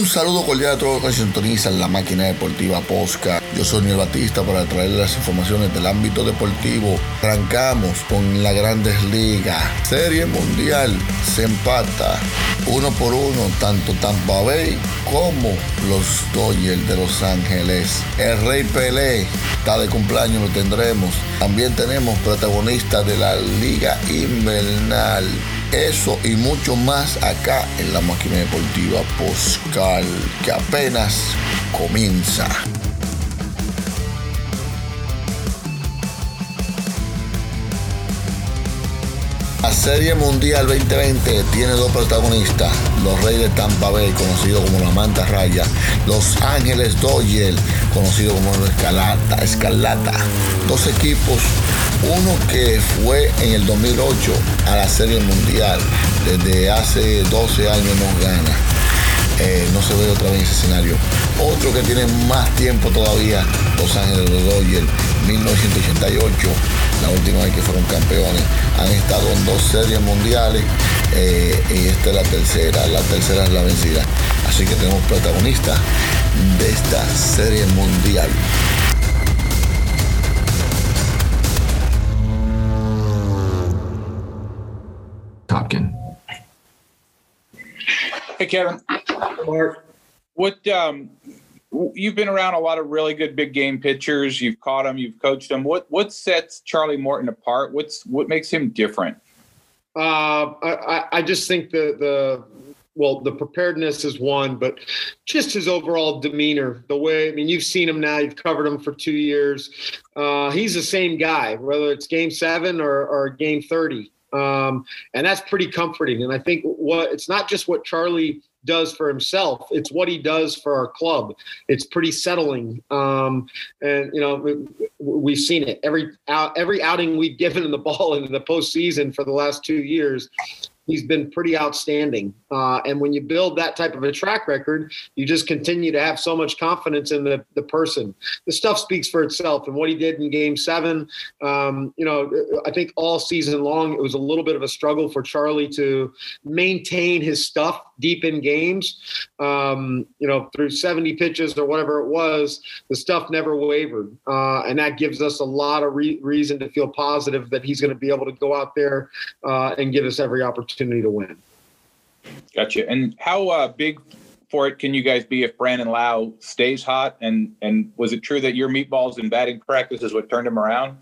Un saludo cordial a todos los que sintonizan la máquina deportiva Posca. Yo soy Neil Batista para traerles las informaciones del ámbito deportivo. Arrancamos con la Grandes Ligas. Serie Mundial se empata uno por uno tanto Tampa Bay como los Dodgers de Los Ángeles. El Rey Pelé está de cumpleaños, lo tendremos. También tenemos protagonistas de la Liga Invernal. Eso y mucho más acá en la máquina deportiva Poscal, que apenas comienza. La Serie Mundial 2020 tiene dos protagonistas, los Reyes de Tampa Bay, conocido como la Manta Raya, Los Ángeles Dodgers, conocido como la Escalata, Escarlata. Dos equipos, uno que fue en el 2008 a la Serie Mundial, desde hace 12 años no gana. Eh, no se ve otra vez ese escenario. Otro que tiene más tiempo todavía, Los Ángeles Dodgers, 1988, la última vez que fueron campeones. Han estado en dos series mundiales eh, y esta es la tercera, la tercera es la vencida. Así que tenemos protagonistas de esta serie mundial. Topkin. Hey, Kevin. Mark. What um, you've been around a lot of really good big game pitchers. You've caught them. You've coached them. What what sets Charlie Morton apart? What's what makes him different? Uh, I, I- I just think the the well the preparedness is one, but just his overall demeanor, the way I mean you've seen him now, you've covered him for two years. Uh, he's the same guy, whether it's game seven or, or game thirty, um, and that's pretty comforting. And I think what it's not just what Charlie does for himself it's what he does for our club. It's pretty settling. Um, and you know we- we've seen it. Every out, every outing we've given him the ball in the postseason for the last two years he's been pretty outstanding. Uh, and when you build that type of a track record you just continue to have so much confidence in the, the person. The stuff speaks for itself and what he did in game seven. Um, you know i think all season long it was a little bit of a struggle for charlie to maintain his stuff deep in games. Um, you know through 70 pitches or whatever it was the stuff never wavered. Uh, and that gives us a lot of re- reason to feel positive that he's going to be able to go out there uh, and give us every opportunity to win Gotcha. And how uh, big for it can you guys be if Brandon Lowe stays hot? And and was it true that your meatballs in batting practice is what turned him around?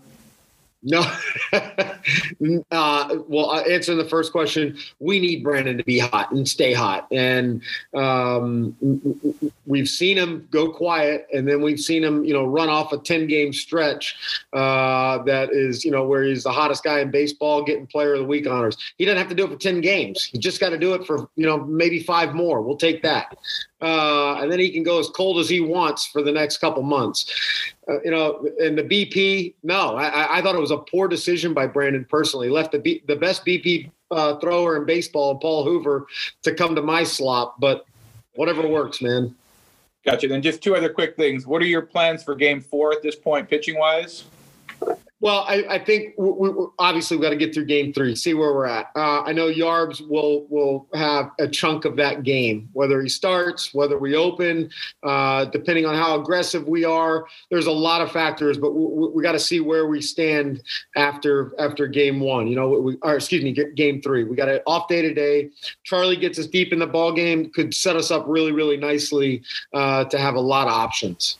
No. uh, well, uh, answering the first question, we need Brandon to be hot and stay hot. And um, we've seen him go quiet, and then we've seen him, you know, run off a 10 game stretch uh, that is, you know, where he's the hottest guy in baseball getting player of the week honors. He doesn't have to do it for 10 games. He just got to do it for, you know, maybe five more. We'll take that. Uh, and then he can go as cold as he wants for the next couple months. Uh, you know, and the BP, no, I, I thought it was a poor decision by Brandon personally. Left the B, the best BP uh, thrower in baseball, Paul Hoover, to come to my slop. But whatever works, man. Gotcha. Then just two other quick things. What are your plans for Game Four at this point, pitching wise? Well, I, I think we, we, obviously we got to get through game three, see where we're at. Uh, I know Yarbs will will have a chunk of that game, whether he starts, whether we open, uh, depending on how aggressive we are. There's a lot of factors, but we, we got to see where we stand after after game one. You know, we, or excuse me, game three. We got an off day today. Charlie gets us deep in the ball game, could set us up really really nicely uh, to have a lot of options.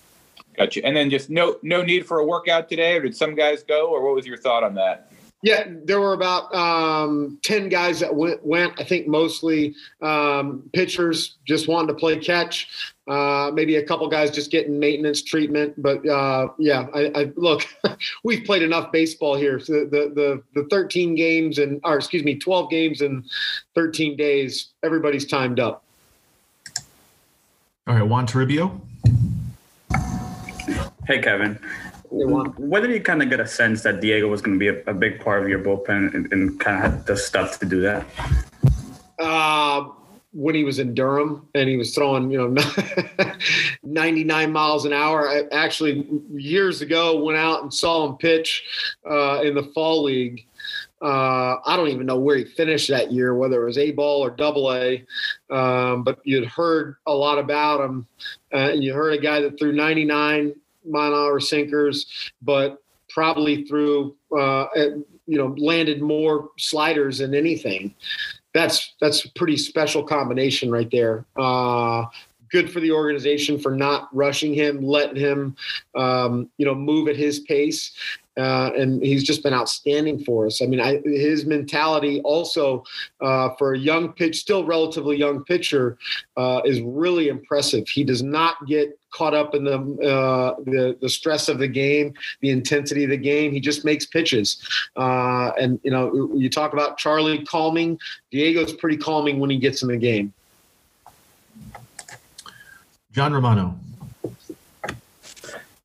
Gotcha. And then just no no need for a workout today, or did some guys go, or what was your thought on that? Yeah, there were about um, ten guys that went. Went, I think, mostly um, pitchers just wanting to play catch. Uh, maybe a couple guys just getting maintenance treatment, but uh, yeah, I, I look. we've played enough baseball here. So the, the the 13 games and, or excuse me, 12 games in 13 days. Everybody's timed up. All right, Juan Toribio. Hey, Kevin. Whether you kind of get a sense that Diego was going to be a, a, big part of your bullpen and, and kind of had the stuff to do that? Uh, when he was in Durham and he was throwing, you know, 99 miles an hour. I actually, years ago, went out and saw him pitch uh, in the fall league. Uh, I don't even know where he finished that year, whether it was A ball or double A. Um, but you'd heard a lot about him. Uh, and you heard a guy that threw 99 mile hour sinkers, but probably through uh, you know landed more sliders than anything. That's that's a pretty special combination right there. Uh, good for the organization for not rushing him, letting him, um, you know, move at his pace. Uh, and he's just been outstanding for us. I mean, I, his mentality also uh, for a young pitch, still relatively young pitcher, uh, is really impressive. He does not get caught up in the, uh, the, the stress of the game, the intensity of the game. He just makes pitches. Uh, and you know, you talk about Charlie calming. Diego's pretty calming when he gets in the game. John Romano.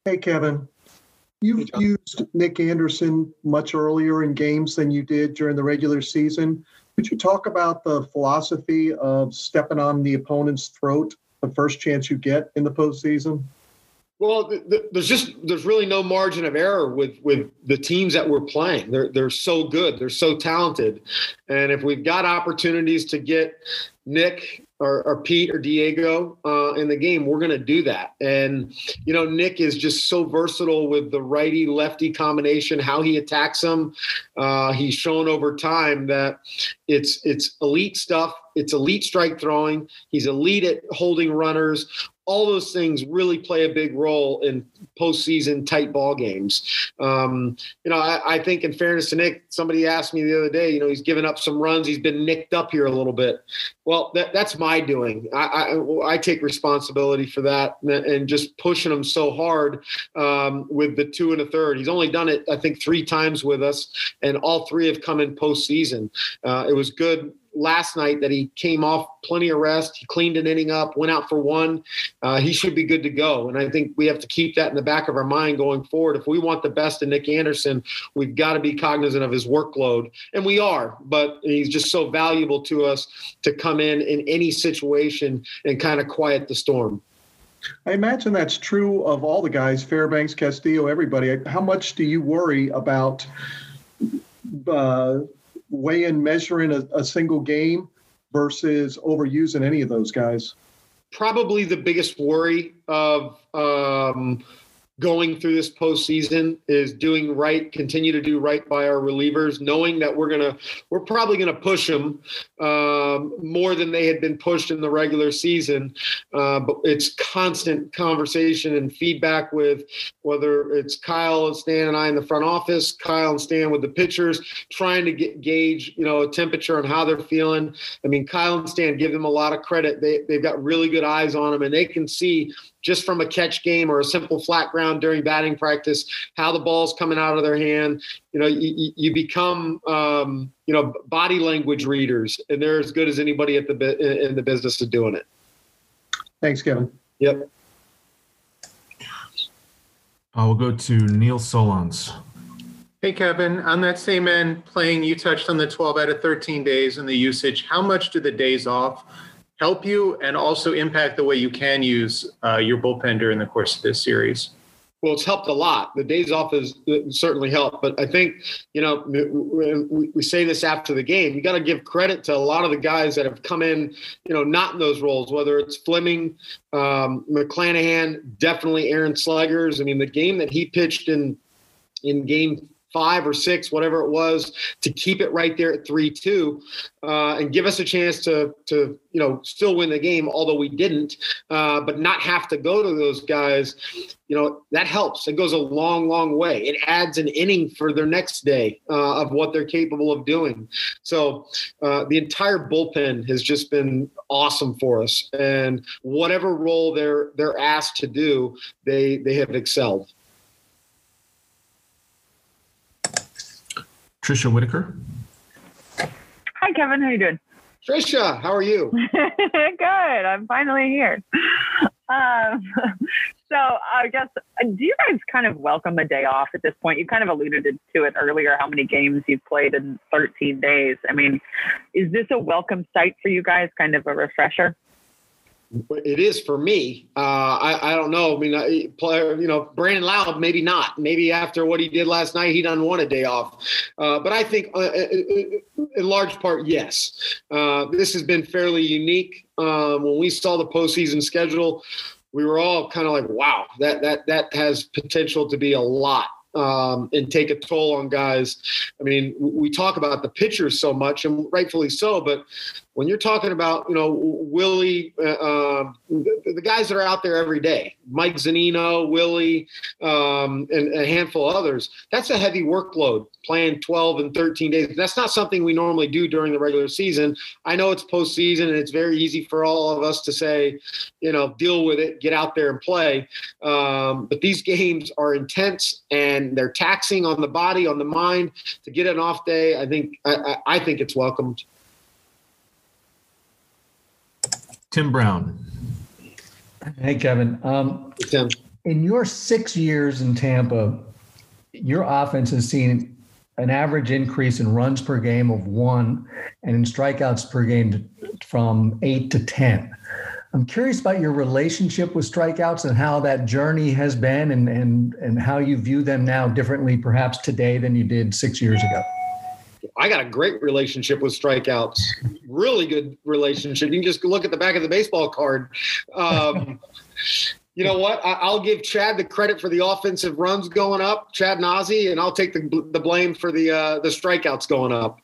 Hey, Kevin. You've hey, used Nick Anderson much earlier in games than you did during the regular season. Could you talk about the philosophy of stepping on the opponent's throat the first chance you get in the postseason? Well, there's just there's really no margin of error with with the teams that we're playing. They're they're so good, they're so talented, and if we've got opportunities to get Nick or, or Pete or Diego uh, in the game, we're going to do that. And you know, Nick is just so versatile with the righty lefty combination. How he attacks them, uh, he's shown over time that it's it's elite stuff. It's elite strike throwing. He's elite at holding runners all those things really play a big role in postseason tight ball games. Um, you know, I, I, think in fairness to Nick, somebody asked me the other day, you know, he's given up some runs. He's been nicked up here a little bit. Well, that, that's my doing. I, I, I, take responsibility for that and just pushing him so hard um, with the two and a third. He's only done it, I think, three times with us, and all three have come in postseason. Uh, it was good last night that he came off plenty of rest. He cleaned an inning up, went out for one. Uh, he should be good to go. And I think we have to keep that in the back of our mind going forward. If we want the best in Nick Anderson, we've got to be cognizant of his workload. And we are, but he's just so valuable to us to come in in any situation and kind of quiet the storm. I imagine that's true of all the guys, Fairbanks, Castillo, everybody. How much do you worry about uh, weighing measuring a, a single game versus overusing any of those guys? Probably the biggest worry of um, going through this postseason is doing right, continue to do right by our relievers, knowing that we're gonna we're probably gonna push them um, more than they had been pushed in the regular season. Uh, but it's constant conversation and feedback with whether it's Kyle and Stan and I in the front office, Kyle and Stan with the pitchers, trying to get gauge you know a temperature on how they're feeling. I mean, Kyle and Stan give them a lot of credit. They they've got really good eyes on them, and they can see just from a catch game or a simple flat ground during batting practice, how the ball's coming out of their hand. You know, you, you become, um, you know, body language readers, and they're as good as anybody at the in the business of doing it. Thanks, Kevin. Yep. I will go to Neil Solondz. Hey, Kevin, on that same end, playing, you touched on the 12 out of 13 days and the usage. How much do the days off help you and also impact the way you can use uh, your bullpen during the course of this series? Well, it's helped a lot. The days off has certainly helped, but I think you know we, we say this after the game. You got to give credit to a lot of the guys that have come in, you know, not in those roles. Whether it's Fleming, um, McClanahan, definitely Aaron Slegers. I mean, the game that he pitched in in game five or six, whatever it was, to keep it right there at three two, uh, and give us a chance to to you know still win the game, although we didn't, uh, but not have to go to those guys. You know that helps. It goes a long, long way. It adds an inning for their next day uh, of what they're capable of doing. So uh, the entire bullpen has just been awesome for us, and whatever role they're they're asked to do, they they have excelled. Trisha Whitaker. Hi, Kevin. How you doing? Trisha, how are you? Good. I'm finally here. Um, so I guess, do you guys kind of welcome a day off at this point? You kind of alluded to it earlier, how many games you've played in 13 days. I mean, is this a welcome sight for you guys? Kind of a refresher? It is for me. Uh, I, I don't know. I mean, I, player, you know, Brandon Lowe, maybe not. Maybe after what he did last night, he doesn't want a day off. Uh, but I think, uh, uh, uh in large part, yes. Uh, this has been fairly unique. Um, when we saw the postseason schedule, we were all kind of like, "Wow, that that that has potential to be a lot." Um, and take a toll on guys. I mean, we talk about the pitchers so much, and rightfully so, but when you're talking about, you know, Willie, uh, um, the, guys that are out there every day, Mike Zunino, Willie, um, and a handful of others, that's a heavy workload playing 12 and 13 days. That's not something we normally do during the regular season. I know it's postseason and it's very easy for all of us to say, you know, deal with it, get out there and play. Um, but these games are intense and they're taxing on the body, on the mind. To get an off day, I think I, I think it's welcomed. Tim Brown. Hey, Kevin. Um, Tim. In your six years in Tampa, your offense has seen an average increase in runs per game of one and in strikeouts per game from eight to 10. I'm curious about your relationship with strikeouts and how that journey has been and, and, and how you view them now differently, perhaps today than you did six years ago. I got a great relationship with strikeouts. Really good relationship. You can just look at the back of the baseball card. Um, you know what? I, will give Chad the credit for the offensive runs going up, Chad Nazi, and I'll take the, the blame for the uh, the strikeouts going up.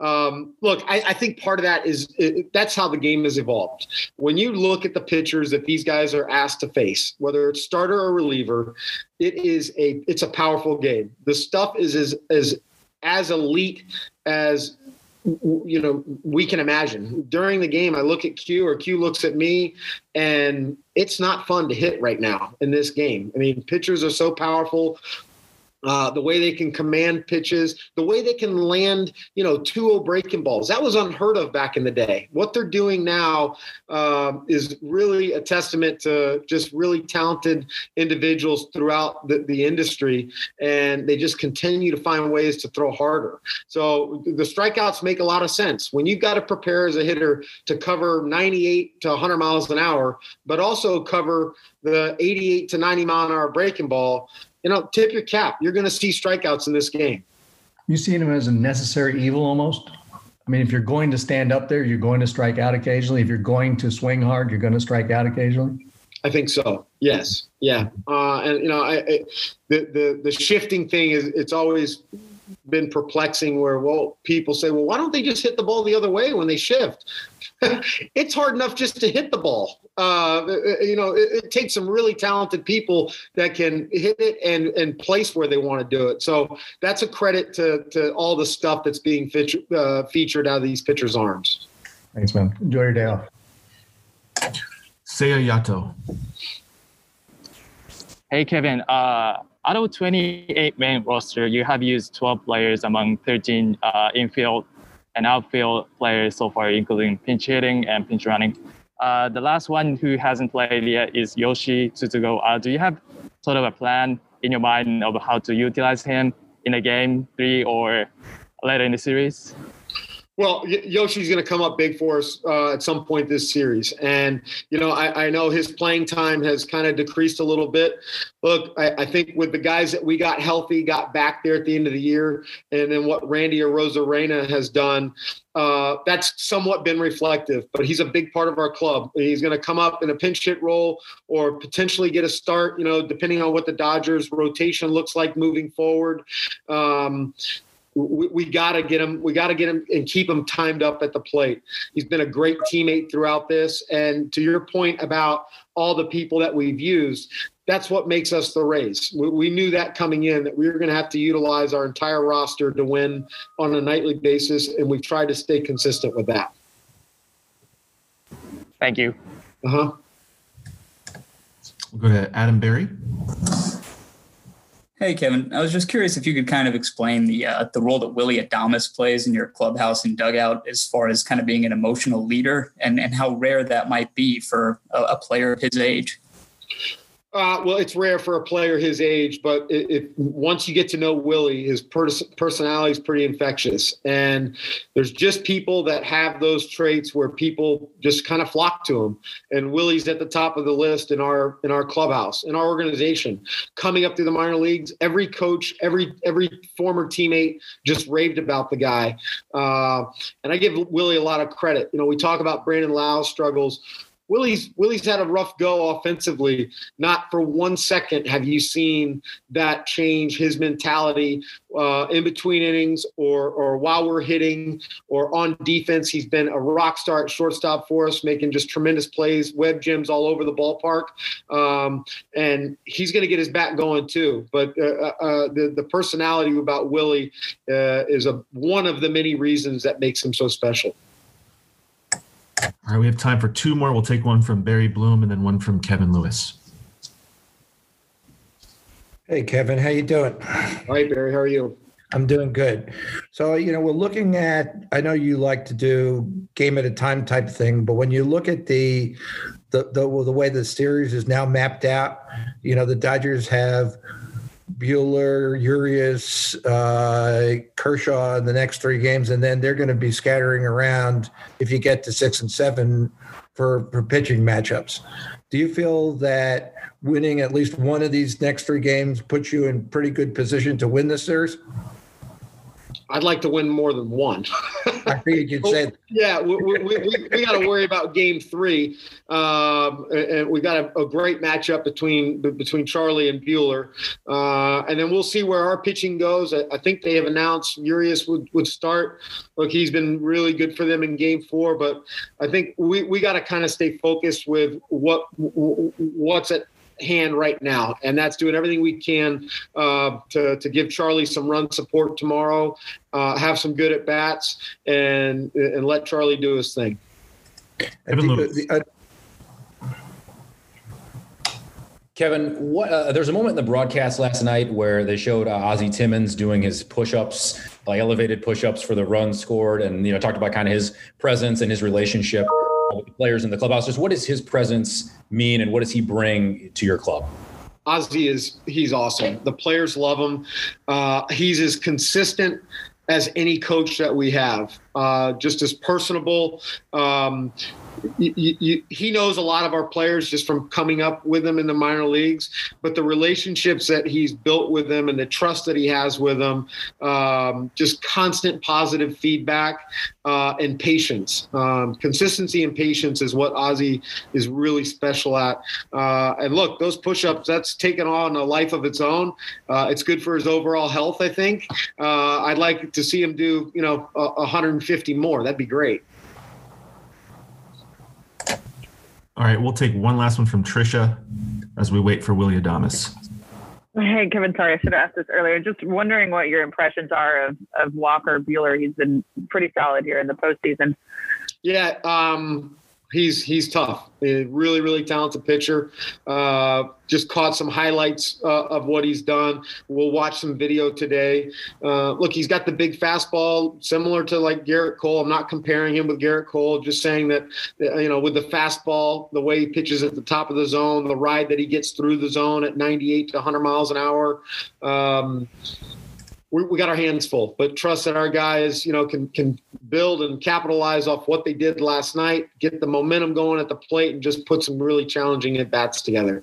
Um, look, I, I, think part of that is it, that's how the game has evolved. When you look at the pitchers that these guys are asked to face, whether it's starter or reliever, it is a it's a powerful game. The stuff is as as as elite as you know we can imagine. During the game i look at q or q looks at me and it's not fun to hit right now in this game. I mean pitchers are so powerful uh, the way they can command pitches, the way they can land, you know, 2-0 breaking balls. That was unheard of back in the day. What they're doing now um, is really a testament to just really talented individuals throughout the, the industry, and they just continue to find ways to throw harder. So the strikeouts make a lot of sense. When you've got to prepare as a hitter to cover 98 to 100 miles an hour, but also cover the 88 to 90 mile an hour breaking ball, you know, tip your cap. You're going to see strikeouts in this game. You see them as a necessary evil almost? I mean, if you're going to stand up there, you're going to strike out occasionally. If you're going to swing hard, you're going to strike out occasionally. I think so. Yes. Yeah. Uh, and you know, I, I, the the the shifting thing is it's always been perplexing. Where well, people say, well, why don't they just hit the ball the other way when they shift? it's hard enough just to hit the ball. Uh, you know, it, it, takes some really talented people that can hit it and and place where they want to do it. So that's a credit to to all the stuff that's being featured uh, featured out of these pitchers' arms. Thanks, man. Enjoy your day off. Seiya Yato. Hey, Kevin. Uh, out of 28 main roster, you have used 12 players among 13 uh, infield and outfield players so far, including pinch hitting and pinch running. Uh, the last one who hasn't played yet is Yoshi Tsutsugo. Uh, do you have sort of a plan in your mind of how to utilize him in a game three or later in the series? Well, Yoshi's going to come up big for us uh, at some point this series, and you know I, I know his playing time has kind of decreased a little bit. Look, I, I, think with the guys that we got healthy, got back there at the end of the year, and then what Randy Arozarena has done, uh, that's somewhat been reflective. But he's a big part of our club. He's going to come up in a pinch hit role or potentially get a start. You know, depending on what the Dodgers rotation looks like moving forward. Um, we, we got to get him. We got to get him and keep him timed up at the plate. He's been a great teammate throughout this. And to your point about all the people that we've used, that's what makes us the Rays. We, we knew that coming in that we were going to have to utilize our entire roster to win on a nightly basis, and we've tried to stay consistent with that. Thank you. Uh huh. We'll go to Adam Berry. Hey, Kevin. I was just curious if you could kind of explain the uh, the role that Willy Adames plays in your clubhouse and dugout, as far as kind of being an emotional leader, and and how rare that might be for a, a player of his age. Uh, well, it's rare for a player his age, but once you get to know Willy, his pers- personality is pretty infectious, and there's just people that have those traits where people just kind of flock to him. And Willy's at the top of the list in our in our clubhouse, in our organization. Coming up through the minor leagues, every coach, every every former teammate just raved about the guy, uh, and I give Willy a lot of credit. You know, we talk about Brandon Lowe's struggles Willy's Willy's had a rough go offensively. Not for one second have you seen that change his mentality uh, in between innings or or while we're hitting or on defense. He's been a rock star at shortstop for us, making just tremendous plays, web gems all over the ballpark, um, and he's going to get his bat going too. But uh, uh, uh, the the personality about Willie uh, is a one of the many reasons that makes him so special. All right, we have time for two more. We'll take one from Barry Bloom and then one from Kevin Lewis. Hey, Kevin, how you doing? Hi, Barry. How are you? I'm doing good. So, you know, we're looking at. I know you like to do game at a time type thing, but when you look at the the the, the way the series is now mapped out, you know, the Dodgers have Buehler, Urias, uh, Kershaw in the next three games, and then they're going to be scattering around if you get to six and seven for, for pitching matchups. Do you feel that winning at least one of these next three games puts you in pretty good position to win this series? I'd like to win more than one. I figured you'd say. yeah, we, we, we, we got to worry about game three, um, and we got a, a, great matchup between between Charlie and Buehler. uh, and then we'll see where our pitching goes. I, I, think they have announced Urias would, would start. Look, he's been really good for them in game four, but I think we, we got to kind of stay focused with what what's at hand right now, and that's doing everything we can uh, to to give Charlie some run support tomorrow, uh, have some good at bats, and and let Charlie do his thing. Uh, Kevin, what, uh, there's a moment in the broadcast last night where they showed uh, Ozzie Timmons doing his push-ups, like elevated push-ups for the run scored, and you know talked about kind of his presence and his relationship with the players in the clubhouse. Just what does his presence mean, and what does he bring to your club? Ozzy is he's awesome. The players love him. Uh, he's as consistent as any coach that we have. Uh, just as personable. Um, you, you, he knows a lot of our players just from coming up with them in the minor leagues, but the relationships that he's built with them and the trust that he has with them, um, just constant positive feedback uh, and patience. Um, consistency and patience is what Ozzie is really special at. Uh, and look, those push-ups, that's taken on a life of its own. Uh, it's good for his overall health, I think. Uh, I'd like to see him do, you know, 150 more. That'd be great. All right, we'll take one last one from Trisha as we wait for Willy Adames. Hey, Kevin, sorry, I should have asked this earlier. Just wondering what your impressions are of, of Walker Buehler. He's been pretty solid here in the postseason. Yeah, um, he's he's tough. A really really talented pitcher. Uh, just caught some highlights uh, of what he's done. We'll watch some video today. Uh, look, he's got the big fastball, similar to like Gerrit Cole. I'm not comparing him with Gerrit Cole. Just saying that you know with the fastball, the way he pitches at the top of the zone, the ride that he gets through the zone at 98 to 100 miles an hour. Um, we, we got our hands full. But trust that our guys, you know, can can build and capitalize off what they did last night, get the momentum going at the plate, and just put some really challenging at bats together.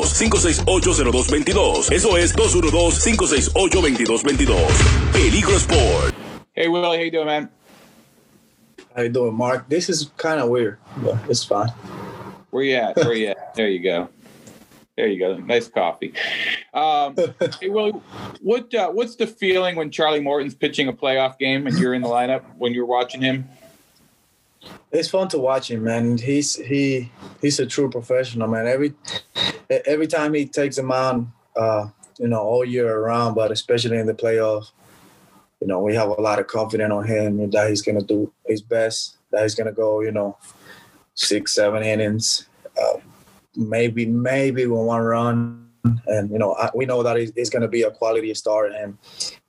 568-0222. Eso es 212-568-2222. Peligro Sport. Hey, Willie, how you doing, man? How you doing, Mark? This is kind of weird, but it's fine. Where you at? Where you at? There you go. There you go. Nice coffee. Um, hey, Willie, what uh, what's the feeling when Charlie Morton's pitching a playoff game and you're in the lineup when you're watching him? It's fun to watch him, man. He's he he's a true professional, man. Every every time he takes him on, uh, you know, all year around, but especially in the playoffs, you know, we have a lot of confidence on him that he's gonna do his best. That he's gonna go, you know, six, seven innings, uh, maybe maybe with one run, and you know, I, we know that he's, he's gonna be a quality star, and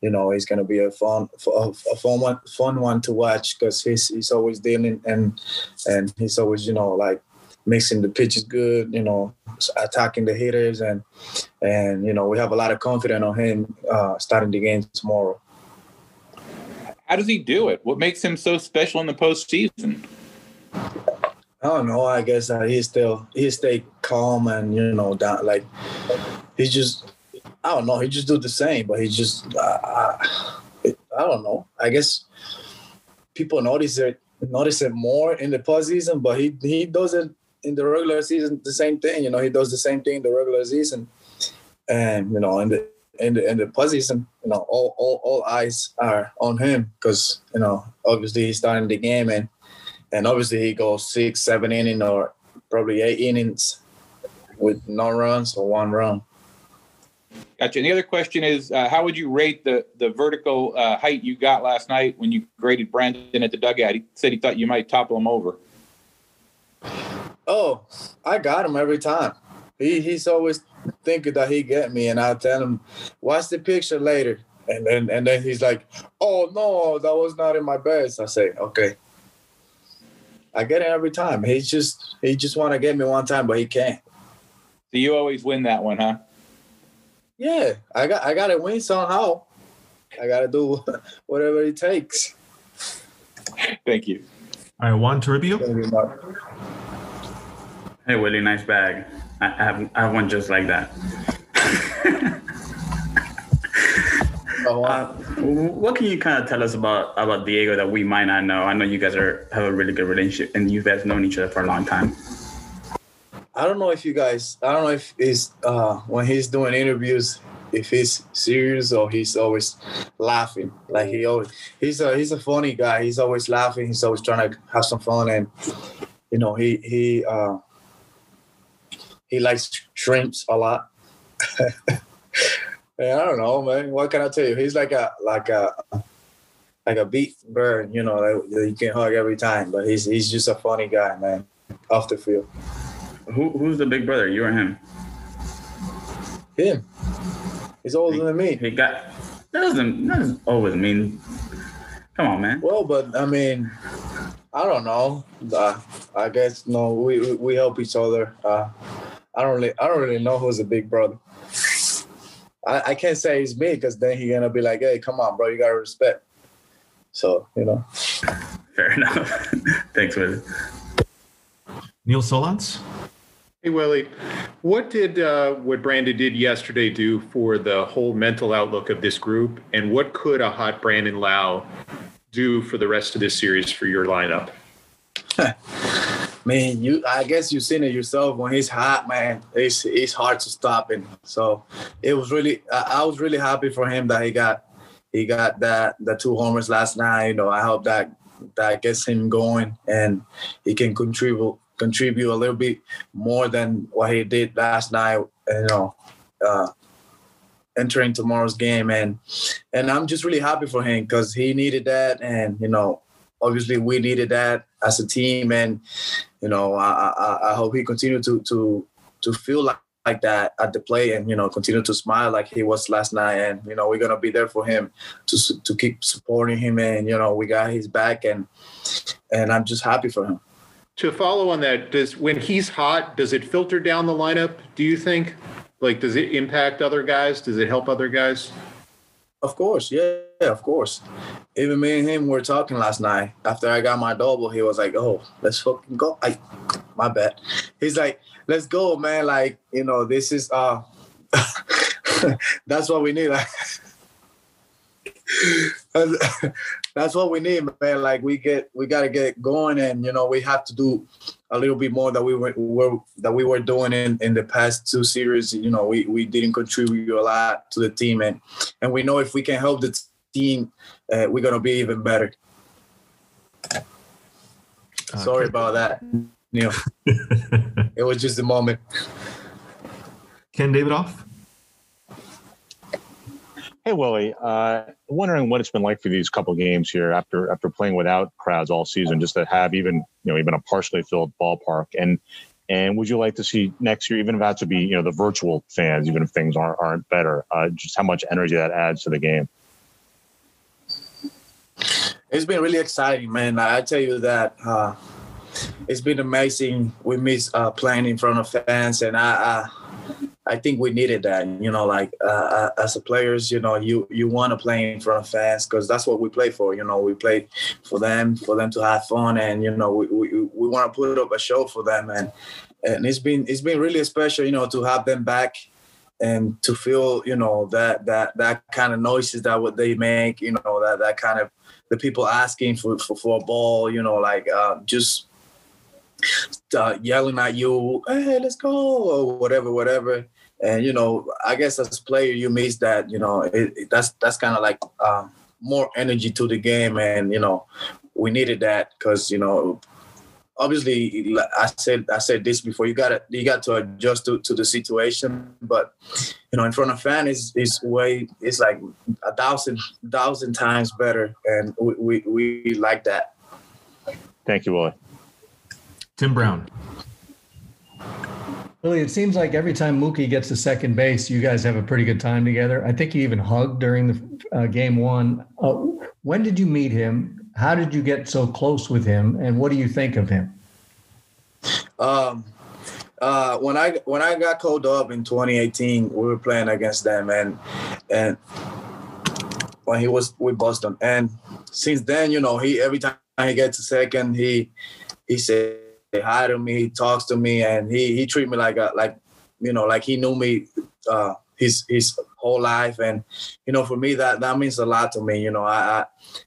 you know, he's gonna be a fun a fun one fun one to watch because he's he's always dealing and and he's always you know like mixing the pitches good, you know, attacking the hitters, and and you know we have a lot of confidence on him uh, starting the game tomorrow. How does he do it? What makes him so special in the postseason? I don't know. I guess uh, he still he stay calm and you know down like he just I don't know. He just do the same, but he just uh, I, I don't know. I guess people notice it notice it more in the postseason, but he he does it in the regular season the same thing. You know, he does the same thing in the regular season, and you know, in the in the in the postseason, you know, all all, all eyes are on him because you know, obviously he's starting the game and and obviously he goes six, seven innings or probably eight innings with no runs or one run. Gotcha. And the other question is, uh, how would you rate the the vertical uh, height you got last night when you graded Brandon at the dugout? He said he thought you might topple him over. Oh, I got him every time. He he's always thinking that he get me, and I tell him, "Watch the picture later." And then and then he's like, "Oh no, that was not in my best." I say, "Okay." I get it every time. He just he just want to get me one time, but he can't. So you always win that one, huh? Yeah, I got I got to win somehow. I got to do whatever it takes. Thank you. All right, Juan Toribio. Hey Willie, nice bag. I I have I have one just like that. Uh, what can you kind of tell us about about Diego that we might not know? I know you guys are have a really good relationship, and you guys known each other for a long time. I don't know if you guys. I don't know if he's uh, when he's doing interviews, if he's serious or he's always laughing. Like he always, he's a he's a funny guy. He's always laughing. He's always trying to have some fun, and you know he he uh, he likes shrimps a lot. I don't know, man. What can I tell you? He's like a like a like a beef bird, you know, that, that you can hug every time. But he's he's just a funny guy, man, off the field. Who who's the big brother? You or him? Him. He's older he, than me. He got that doesn't that doesn't always mean. Come on, man. Well, but I mean, I don't know. Uh, I guess no, we we, help each other. Uh, I don't really I don't really know who's the big brother. I, I can't say it's me because then he's gonna be like, "Hey, come on, bro, you gotta respect." So you know. Fair enough. Thanks, Willie. Neil Solondz. Hey Willie, what did uh, what Brandon did yesterday do for the whole mental outlook of this group, and what could a hot Brandon Lowe do for the rest of this series for your lineup? man, you I guess you've seen it yourself. When he's hot, man, it's it's hard to stop him. So it was really I, I was really happy for him that he got he got that the two homers last night. You know, I hope that that gets him going and he can contribute contribute a little bit more than what he did last night. You know, uh, entering tomorrow's game, and and I'm just really happy for him because he needed that, and you know, obviously we needed that as a team, and you know, I I, I hope he continue to to to feel like like that at the play and you know continue to smile like he was last night and you know we're gonna be there for him to to keep supporting him and you know we got his back and and I'm just happy for him. To follow on that, does when he's hot, does it filter down the lineup? Do you think? Like, does it impact other guys? Does it help other guys? Of course, yeah, of course. Even me and him were talking last night after I got my double. He was like, "Oh, let's fucking go." I, my bad. He's like, "Let's go, man!" Like, you know, this is uh, that's what we need. That's what we need, man. Like we get, we got to get going, and you know, we have to do a little bit more that we were, were that we were doing in, in the past two series. You know, we we didn't contribute a lot to the team, and and we know if we can help the team, uh, we're gonna be even better. Sorry about that, Neil. it was just a moment. Ken Davidoff. Hey Willie, uh, wondering what it's been like for these couple games here after after playing without crowds all season, just to have even you know even a partially filled ballpark, and and would you like to see next year, even if it has to be you know the virtual fans, even if things aren't aren't better, uh, just how much energy that adds to the game? It's been really exciting, man. I tell you that uh, it's been amazing. We miss uh, playing in front of fans, and I, I I think we needed that. You know, like uh, as a players, you know, you you want to play in front of fans because that's what we play for. You know, we play for them, for them to have fun, and you know, we we, we want to put up a show for them, and and it's been it's been really special, you know, to have them back and to feel, you know, that that that kind of noises that what they make, you know, that that kind of the people asking for for, for a ball, you know, like uh, just uh, yelling at you, hey, let's go, or whatever, whatever. And you know, I guess as a player, you miss that. You know, it, it, that's that's kind of like um, more energy to the game, and you know, we needed that because you know, obviously, I said I said this before. You got to you got to adjust to, to the situation, but you know, in front of fans is is way it's like a thousand thousand times better, and we we, we like that. Thank you, Willie. Tim Brown. Willie, it seems like every time Mookie gets to second base, you guys have a pretty good time together. I think you even hugged during the uh, game one. Uh, when did you meet him? How did you get so close with him? And what do you think of him? Um, uh, when I when I got called up in 2018, we were playing against them, and and when he was with Boston, and since then, you know, he every time he gets a second, he he said hi to me, he talks to me, and he he treat me like a like you know like he knew me uh, his his whole life, and you know for me that that means a lot to me. You know, I, I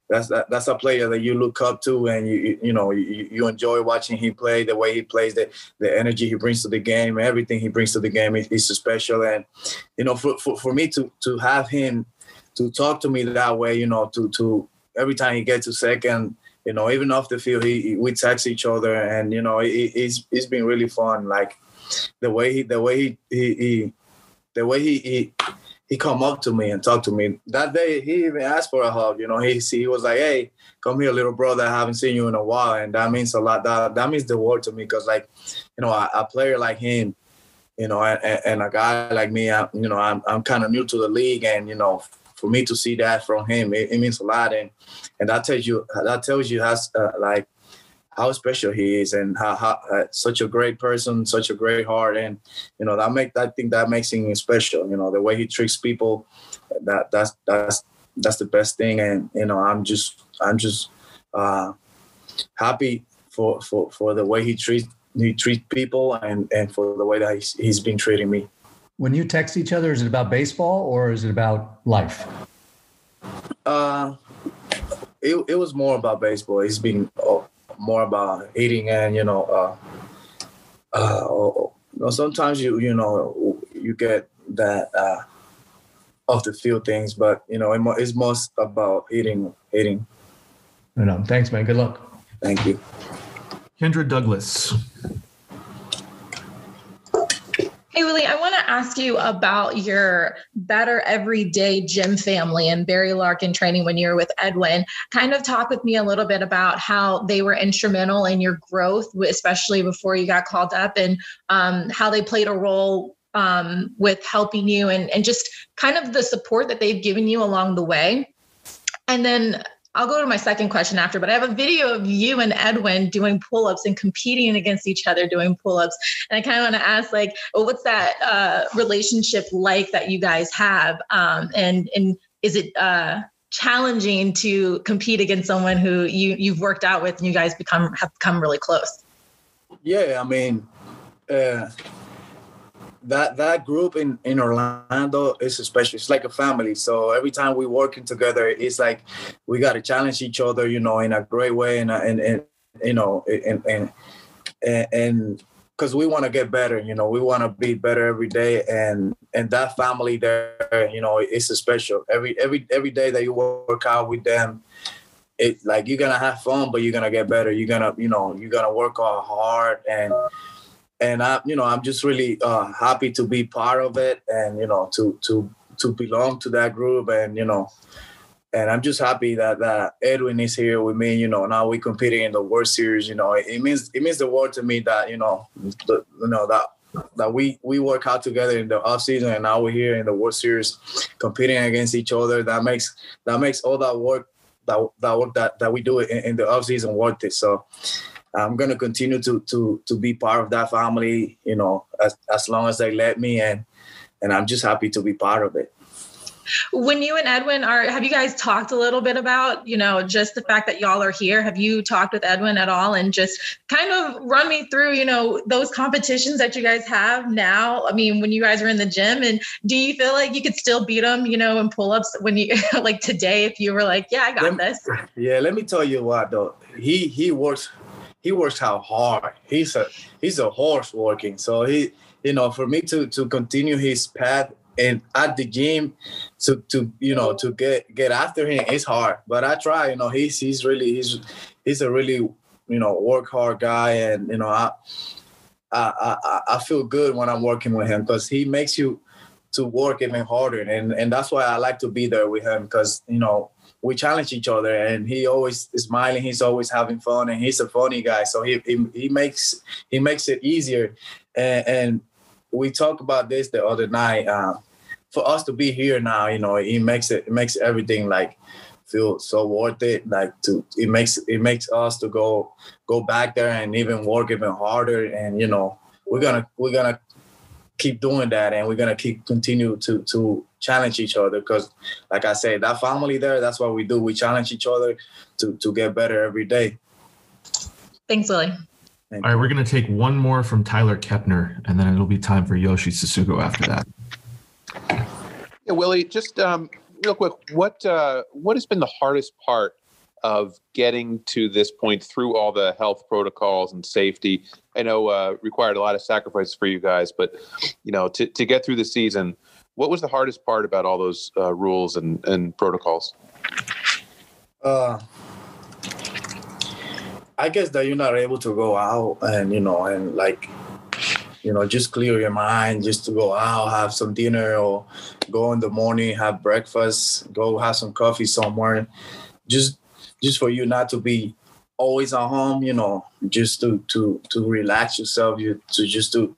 that's that, that's a player that you look up to, and you you know you, you enjoy watching him play, the way he plays, the the energy he brings to the game, everything he brings to the game is, is special, and you know for, for for me to to have him to talk to me that way, you know, to to every time he gets to second you know, even off the field, he, he we text each other, and you know, it, it's it's been really fun. Like the way he, the way he, he, he the way he, he he come up to me and talk to me. That day, he even asked for a hug. You know, he he was like, "Hey, come here, little brother. I haven't seen you in a while," and that means a lot. That that means the world to me because, like, you know, a, a player like him, you know, and, and a guy like me, I, you know, I'm I'm kind of new to the league, and you know, for me to see that from him, it, it means a lot. And and that tells you that tells you how uh, like how special he is and how, how uh, such a great person, such a great heart, and you know that make I think that makes him special. You know the way he treats people, that that's that's that's the best thing. And you know I'm just I'm just uh, happy for for for the way he treats he treats people and and for the way that he's, he's been treating me. When you text each other, is it about baseball or is it about life? Uh, it, it was more about baseball. He's been uh, more about eating and you know, uh, uh, you know, sometimes you you know you get that uh, off the field things, but you know, it's most about eating, eating. No, no. Thanks, man. Good luck. Thank you. Kendra Douglas. Hey, Willie, I want to ask you about your better everyday gym family and Barry Larkin training when you were with Edwin. Kind of talk with me a little bit about how they were instrumental in your growth, especially before you got called up, and um, how they played a role um, with helping you and, and just kind of the support that they've given you along the way. And then I'll go to my second question after, but I have a video of you and Edwin doing pull ups and competing against each other doing pull ups. And I kind of want to ask, like, well, what's that uh, relationship like that you guys have? Um, and, and is it, uh, challenging to compete against someone who you you've worked out with and you guys become have become really close yeah i mean uh, that that group in in Orlando is special. It's like a family. So every time we working together, it's like we got to challenge each other, you know, in a great way, and and, and you know, and and and because we want to get better, you know, we want to be better every day, and and that family there, you know, it's special. Every every every day that you work out with them, it like you're gonna have fun, but you're gonna get better. You're gonna, you know, you're gonna work hard and and I, you know, I'm just really uh, happy to be part of it, and you know, to to to belong to that group, and you know, and I'm just happy that that Edwin is here with me. You know, now we're competing in the World Series. You know, it, it means it means the world to me that you know, the, you know that that we we work out together in the off season, and now we're here in the World Series, competing against each other. That makes that makes all that work that that work that that we do in, in the off season worth it. So I'm gonna continue to to to be part of that family, you know, as as long as they let me, and and I'm just happy to be part of it. When you and Edwin are, have you guys talked a little bit about, you know, just the fact that y'all are here? Have you talked with Edwin at all, and just kind of run me through, you know, those competitions that you guys have now? I mean, when you guys are in the gym, and do you feel like you could still beat them, you know, in pull ups when you like today? If you were like, yeah, I got let this. yeah, let me tell you what though. He he works he works out hard. He's a he's a horse working. So he, you know, for me to to continue his path and at the gym to to you know to get get after him it's hard. But I try. You know, he's he's really he's he's a really you know work hard guy, and you know I I I, I feel good when I'm working with him because he makes you to work even harder, and and that's why I like to be there with him because you know we challenge each other and he always is smiling he's always having fun and he's a funny guy. So he he, he makes he makes it easier. And, and we talked about this the other night uh, for us to be here now you know it makes it, it makes everything like feel so worth it like to it makes it makes us to go go back there and even work even harder. And you know we're gonna we're gonna keep doing that and we're gonna keep continue to to challenge each other because like i said that family there that's what we do. We challenge each other to to get better every day. Thanks willy. All right we're going to take one more from tyler kepner and then it'll be time for yoshi Tsutsugo after that. Yeah willy just um, real quick what uh, what has been the hardest part of getting to this point through all the health protocols and safety. I know uh, required a lot of sacrifice for you guys but you know to, to get through the season what was the hardest part about all those uh, rules and, and protocols? Uh i guess that you're not able to go out and you know and like you know just clear your mind just to go out have some dinner or go in the morning have breakfast go have some coffee somewhere. Just just for you not to be always at home you know just to to to relax yourself you to just to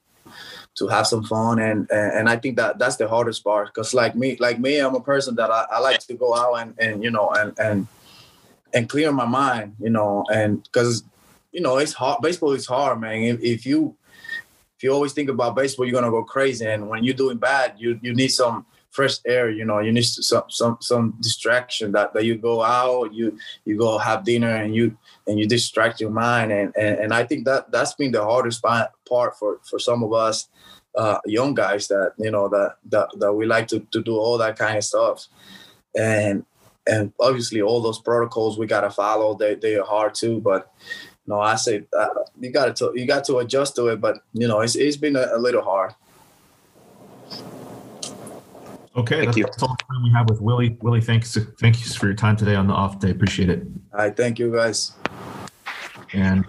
to have some fun. And and, i think that that's the hardest part because like me like me i'm a person that I, I like to go out and and you know and and and clear my mind you know and because you know it's hard baseball is hard man. If, if you if you always think about baseball you're gonna go crazy. And when you're doing bad you you need some fresh air you know you need some some some distraction that, that you go out you you go have dinner and you and you distract your mind. And and, and i think that that's been the hardest part for for some of us uh, young guys that you know that that, that we like to, to do all that kind of stuff. And and obviously all those protocols we got to follow they, they are hard too but no i say uh, you got to you got to adjust to it but you know it's, it's been a, a little hard Okay, that's, that's, all the time we have with Willy. Willy, thanks, thank you for your time today on the off day. Appreciate it. All right, thank you, guys. And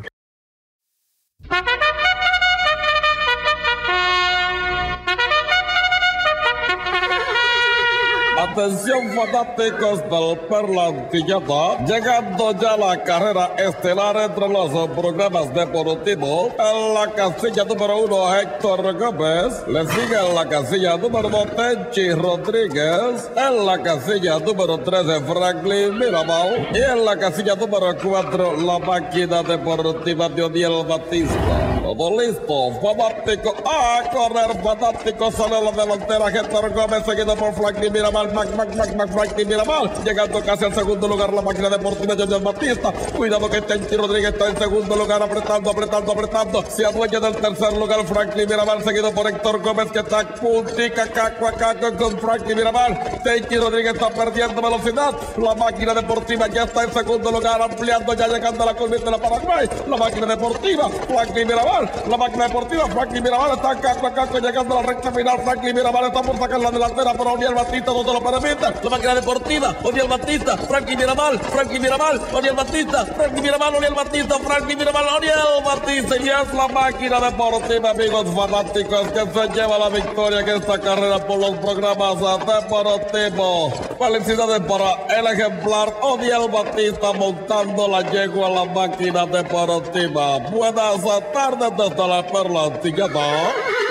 Atención fanáticos del Perlantilleta, llegando ya la carrera estelar entre los programas deportivos. En la casilla número uno, Héctor Gómez. Le sigue en la casilla número dos, Tenchi Rodríguez. En la casilla número tres, Franklin Mirabal. Y en la casilla número cuatro, la máquina deportiva de Odiel Batista. Todo listo, fanático. A correr, fanático. Sale la delantera, Héctor Gómez, seguido por Franklin Mirabal. Mac, Mac, Mac, Mac, Mirabal. Llegando casi al segundo lugar, la máquina deportiva de Odiel Batista. Cuidado que Tenchi Rodríguez está en segundo lugar, apretando, apretando, apretando. Se adueña del tercer lugar, Franklin Mirabal, seguido por Héctor Gómez, que está puntica, caco a caco con Franklin Mirabal. Tenchi Rodríguez está perdiendo velocidad. La máquina deportiva ya está en segundo lugar, ampliando, ya llegando a la curva de la Paraguay. La máquina deportiva, Franklin Mirabal. La máquina deportiva, Franklin Mirabal está caco a caco, llegando a la recta final. Franklin Mirabal está por sacar la delantera, pero Oniel Batista no lo La máquina deportiva, Oniel Batista, Franklin Mirabal, Franklin Mirabal, Oniel Batista, Franklin Mirabal, Oniel Batista, Franklin Mirabal, Oniel Batista. Y es la máquina deportiva, amigos fanáticos, que se lleva la victoria en esta carrera por los programas deportivos. Felicidades para el ejemplar Oniel Batista montando la yegua a la máquina deportiva. Buenas tardes desde la Perla Antilleta.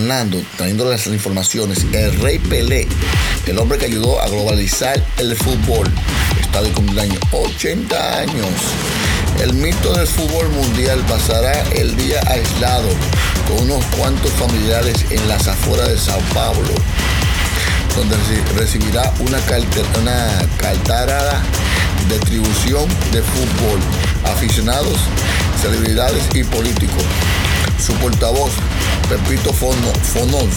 Tornando, trayendo las informaciones, el Rey Pelé, el hombre que ayudó a globalizar el fútbol, está de cumpleaños 80 años. El mito del fútbol mundial pasará el día aislado con unos cuantos familiares en las afueras de Sao Paulo, donde reci- recibirá una, una caltarada distribución de fútbol, aficionados, celebridades y políticos. Su portavoz, Pepito Fono, Fonón,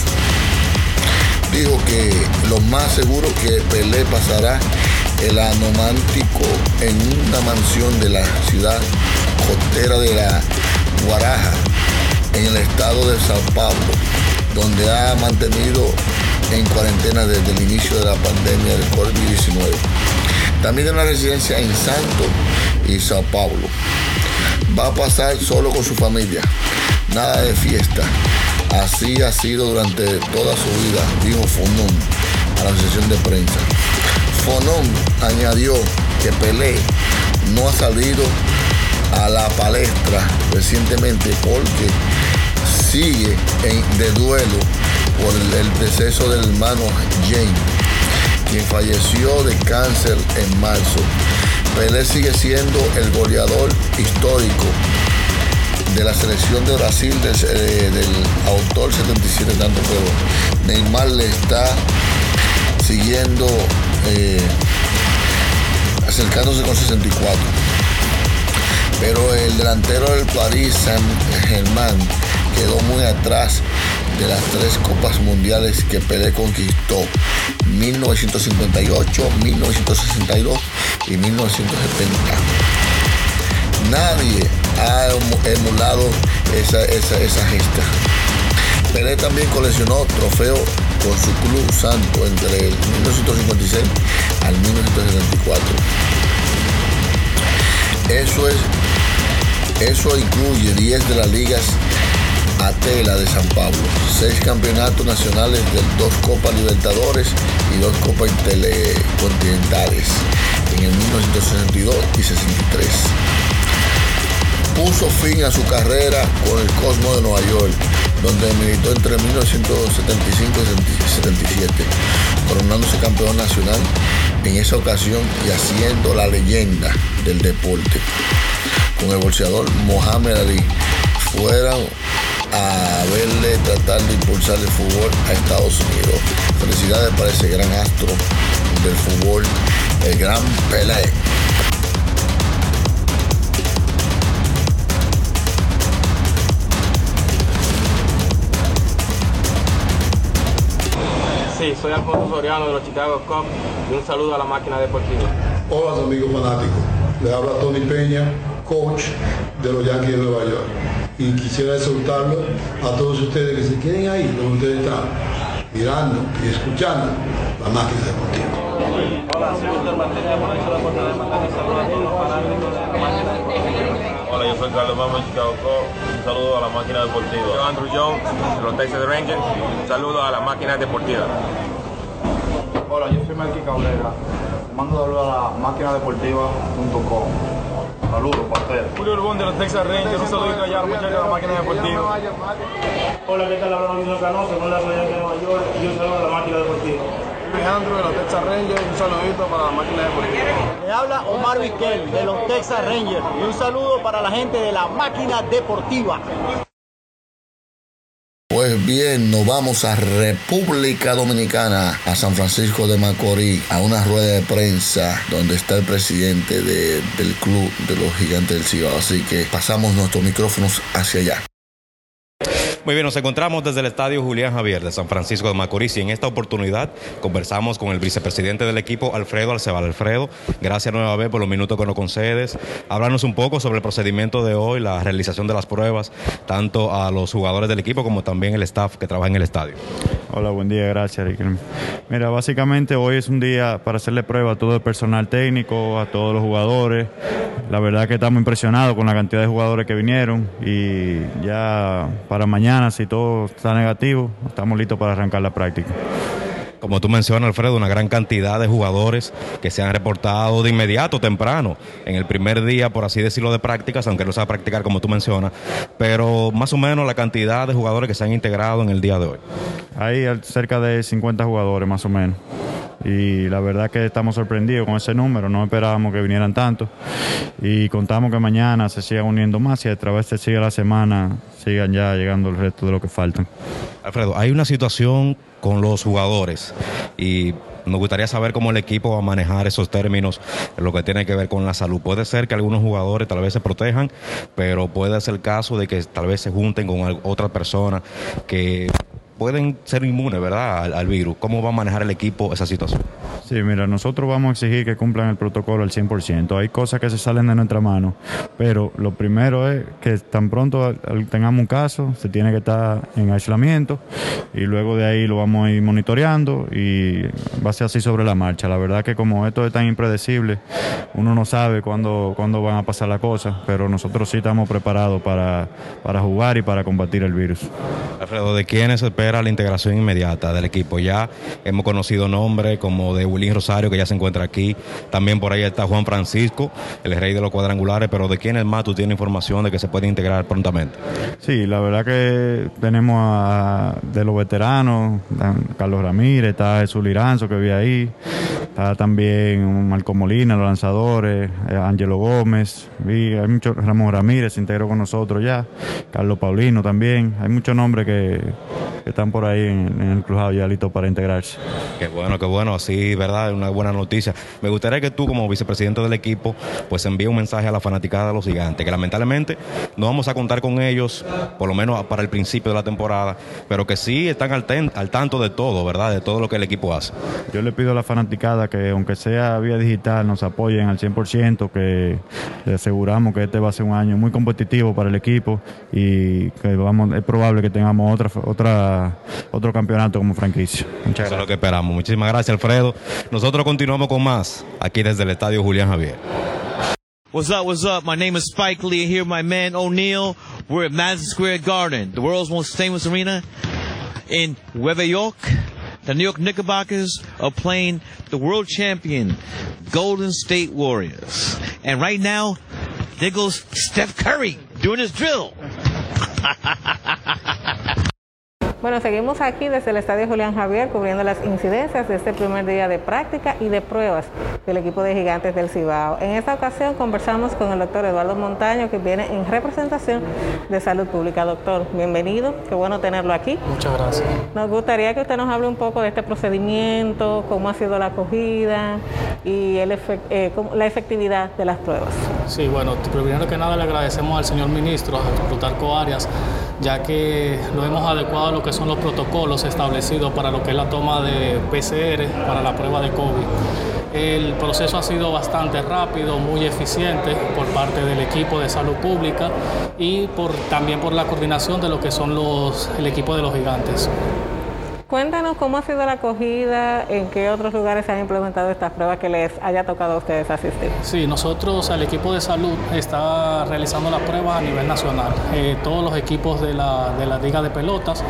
dijo que lo más seguro que Pelé pasará el anomántico en una mansión de la ciudad costera de la Guaraja, en el estado de Sao Paulo, donde ha mantenido en cuarentena desde el inicio de la pandemia del COVID-19. También en una residencia en Santo y Sao Paulo. Va a pasar solo con su familia, nada de fiesta. Así ha sido durante toda su vida, dijo Fonón a la asociación de prensa. Fonón añadió que Pelé no ha salido a la palestra recientemente porque sigue en- de duelo por el deceso del hermano James, quien falleció de cáncer en marzo. Pelé sigue siendo el goleador histórico de la selección de Brasil del, autor 77 tanto, pero Neymar le está siguiendo eh, acercándose con 64. Pero el delantero del París Saint-Germain quedó muy atrás de las tres copas mundiales que Pelé conquistó, 1958, 1962 y 1970. Nadie ha emu- emulado esa, esa, esa gesta. Pelé también coleccionó trofeos con su club santo entre el 1956 al 1974. Eso es eso incluye 10 de las ligas Atela de San Pablo, 6 campeonatos nacionales de dos Copas Libertadores y dos Copas Intercontinentales en el 1962 y 63. Puso fin a su carrera con el Cosmo de Nueva York, donde militó entre 1975 y 77, coronándose campeón nacional en esa ocasión y haciendo la leyenda del deporte con el boxeador Mohamed Ali fueran a verle tratar de impulsar el fútbol a Estados Unidos. Felicidades para ese gran astro del fútbol, el gran Pelé. Sí, soy Alfonso Soriano de los Chicago Cubs y un saludo a la máquina deportiva. Hola amigos fanáticos, le habla Tony Peña, coach de los Yankees de Nueva York. Y quisiera exhortarlo a todos ustedes que se queden ahí donde ustedes están, mirando y escuchando la máquina deportiva. Hola, soy Víctor Martínez, aprovecho la oportunidad de mandar un saludo a todos los fanáticos de la máquina deportiva. Hola, yo soy Carlos Vamos de Chicago Cubs. Un saludo a la máquina deportiva. Yo, Andrew Jones, de los Texas Rangers, un saludo a la máquina deportiva. Hola, yo soy Melky Cabrera. Te mando saludos a la máquina deportiva.com. Saludos para ustedes. Julio Urbón de los Texas Rangers, un saludito allá muchachos de la máquina deportiva. Hola, ¿qué tal? Hablando de Cano, según la Playa de Nueva York, y un saludo a la máquina deportiva. Alejandro de los Texas Rangers, un saludito para la máquina deportiva. Le habla Omar Vizquel de los Texas Rangers y un saludo para la gente de la máquina deportiva. Pues bien, nos vamos a República Dominicana, a San Francisco de Macorís, a una rueda de prensa donde está el presidente de- del club de los gigantes del Cibao. Así que pasamos nuestros micrófonos hacia allá. Muy bien, nos encontramos desde el Estadio Julián Javier de San Francisco de Macorís y en esta oportunidad conversamos con el vicepresidente del equipo, Alfredo Alcebal. Alfredo, gracias nueva por los minutos que nos concedes. Háblanos un poco sobre el procedimiento de hoy, la realización de las pruebas, tanto a los jugadores del equipo como también el staff que trabaja en el estadio. Hola, buen día, gracias, Ricky. Mira, básicamente hoy es un día para hacerle prueba a todo el personal técnico, a todos los jugadores. La verdad que estamos impresionados con la cantidad de jugadores que vinieron y ya para mañana, si todo está negativo, estamos listos para arrancar la práctica. Como tú mencionas, Alfredo, una gran cantidad de jugadores que se han reportado de inmediato, temprano, en el primer día, por así decirlo, de prácticas, aunque no se va a practicar como tú mencionas, pero más o menos la cantidad de jugadores que se han integrado en el día de hoy. Hay cerca de 50 jugadores más o menos. Y la verdad que estamos sorprendidos con ese número, no esperábamos que vinieran tanto. Y contamos que mañana se sigan uniendo más y a través de siga la semana sigan ya llegando el resto de lo que faltan. Alfredo, hay una situación con los jugadores y nos gustaría saber cómo el equipo va a manejar esos términos, lo que tiene que ver con la salud. Puede ser que algunos jugadores tal vez se protejan, pero puede ser el caso de que tal vez se junten con otra persona que pueden ser inmunes, ¿verdad?, al, al virus. ¿Cómo va a manejar el equipo esa situación? Sí, mira, nosotros vamos a exigir que cumplan el protocolo al 100%. Hay cosas que se salen de nuestra mano, pero lo primero es que tan pronto tengamos un caso, se tiene que estar en aislamiento y luego de ahí lo vamos a ir monitoreando y va a ser así sobre la marcha. La verdad que como esto es tan impredecible, uno no sabe cuándo, cuándo van a pasar las cosas, pero nosotros sí estamos preparados para, para jugar y para combatir el virus. Alfredo, ¿de quiénes se espera la integración inmediata del equipo? Ya hemos conocido nombres como de Wilín Rosario, que ya se encuentra aquí. También por ahí está Juan Francisco, el rey de los cuadrangulares. Pero ¿de quiénes más tú tienes información de que se puede integrar prontamente? Sí, la verdad que tenemos a, de los veteranos, Carlos Ramírez, está Jesús Liranzo que vi ahí, está también Marco Molina, los lanzadores, eh, Ángelo Gómez, vi, hay muchos, Ramón Ramírez se integró con nosotros ya, Carlos Paulino también, hay muchos nombres que, que están por ahí en, en el cruzado ya listos para integrarse. Qué bueno, qué bueno, así, ¿verdad? Una buena noticia. Me gustaría que tú, como vicepresidente del equipo, pues envíe un mensaje a la fanaticada de los gigantes, que lamentablemente no vamos a contar con ellos, por lo menos para el principio de la temporada, pero que sí están al, ten- al tanto de todo, ¿verdad? De todo lo que el equipo hace. Yo le pido a la fanaticada que aunque sea vía digital nos apoyen al 100%, que le aseguramos que este va a ser un año muy competitivo para el equipo y que vamos, es probable que tengamos otra, otra, otro campeonato como franquicia. Muchas Eso es lo que esperamos. Muchísimas gracias, Alfredo. Nosotros continuamos con más aquí desde el Estadio Julián Javier. What's up? What's up? My name is Spike Lee. Here, my man O'Neal. We're at Madison Square Garden, the world's most famous arena in Nueva York. The New York Knickerbockers are playing the world champion Golden State Warriors. And right now, there goes Steph Curry doing his drill. Bueno, seguimos aquí desde el Estadio Julián Javier cubriendo las incidencias de este primer día de práctica y de pruebas del equipo de gigantes del Cibao. En esta ocasión conversamos con el doctor Eduardo Montaño, que viene en representación de Salud Pública. Doctor, bienvenido, qué bueno tenerlo aquí. Muchas gracias. Nos gustaría que usted nos hable un poco de este procedimiento, cómo ha sido la acogida y el eh, la efectividad de las pruebas. Sí, bueno, primero que nada le agradecemos al señor ministro, a Plutarco Arias, ya que lo hemos adecuado a lo que son los protocolos establecidos para lo que es la toma de PCR para la prueba de COVID. El proceso ha sido bastante rápido, muy eficiente por parte del equipo de salud pública y también por la coordinación de lo que son los, el equipo de los gigantes. Cuéntanos cómo ha sido la acogida, en qué otros lugares se han implementado estas pruebas que les haya tocado a ustedes asistir. Sí, nosotros, el equipo de salud, está realizando la prueba a nivel nacional. Eh, todos los equipos de la, de la Liga de Pelotas,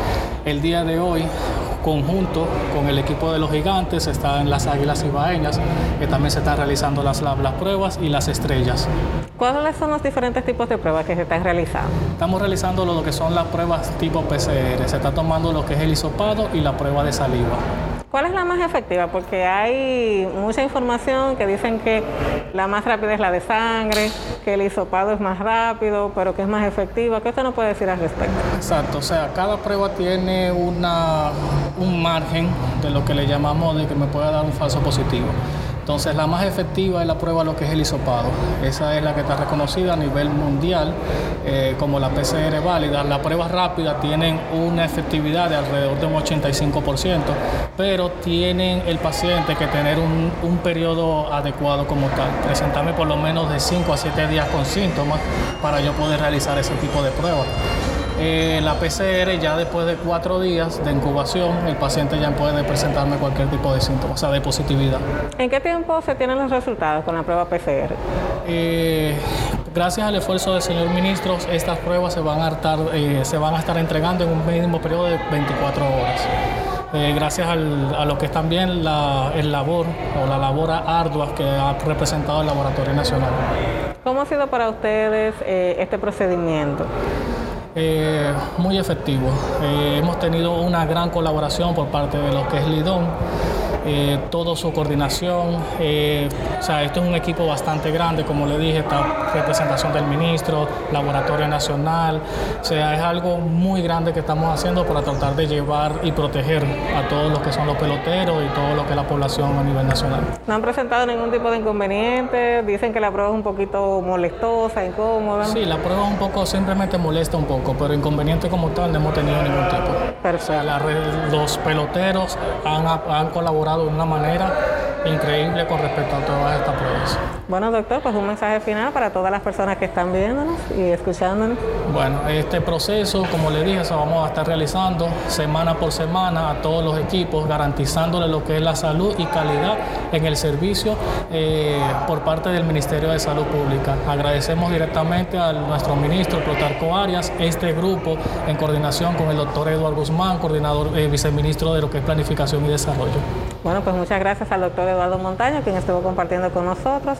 el día de hoy, conjunto con el equipo de los gigantes, está en las Águilas Ibaeñas, que también se están realizando las, las pruebas y las estrellas. ¿Cuáles son los diferentes tipos de pruebas que se están realizando? Estamos realizando lo que son las pruebas tipo PCR. Se está tomando lo que es el hisopado y la prueba de saliva. ¿Cuál es la más efectiva? Porque hay mucha información que dicen que la más rápida es la de sangre, que el hisopado es más rápido, pero que es más efectiva. ¿Qué usted nos puede decir al respecto? Exacto, o sea, cada prueba tiene una, un margen de lo que le llamamos de que me pueda dar un falso positivo. Entonces la más efectiva es la prueba lo que es el hisopado. Esa es la que está reconocida a nivel mundial eh, como la PCR válida. Las pruebas rápidas tienen una efectividad de alrededor de un 85%, pero tienen el paciente que tener un, un periodo adecuado como tal. Presentarme por lo menos de 5 a 7 días con síntomas para yo poder realizar ese tipo de pruebas. Eh, la PCR ya después de cuatro días de incubación, el paciente ya puede presentarme cualquier tipo de síntomas, o sea, de positividad. ¿En qué tiempo se tienen los resultados con la prueba PCR? Eh, gracias al esfuerzo del señor ministro, estas pruebas se van a estar, eh, se van a estar entregando en un mínimo periodo de 24 horas. Eh, gracias al, a lo que es también la, el labor o la labor ardua que ha representado el Laboratorio Nacional. ¿Cómo ha sido para ustedes eh, este procedimiento? Eh, muy efectivo. Eh, hemos tenido una gran colaboración por parte de lo que es Lidón, eh, toda su coordinación. eh, o sea, esto es un equipo bastante grande, como le dije, está representación del ministro, Laboratorio Nacional. O sea, es algo muy grande que estamos haciendo para tratar de llevar y proteger a todos los que son los peloteros y todo lo que es la población a nivel nacional. ¿No han presentado ningún tipo de inconveniente? Dicen que la prueba es un poquito molestosa, incómoda. Sí, la prueba un poco simplemente molesta un poco, pero inconveniente como tal no hemos tenido ningún tipo. O sea, la los peloteros han, han colaborado de una manera increíble con respecto a todas estas pruebas. Bueno, doctor, pues un mensaje final para todas las personas que están viéndonos y escuchándonos. Bueno, este proceso, como le dije, se vamos a estar realizando semana por semana a todos los equipos, garantizándole lo que es la salud y calidad en el servicio eh, por parte del Ministerio de Salud Pública. Agradecemos directamente a nuestro ministro Plutarco Arias, este grupo en coordinación con el doctor Eduardo Guzmán, coordinador, eh, viceministro de lo que es Planificación y Desarrollo. Bueno, pues muchas gracias al doctor Eduardo Montaño, quien estuvo compartiendo con nosotros.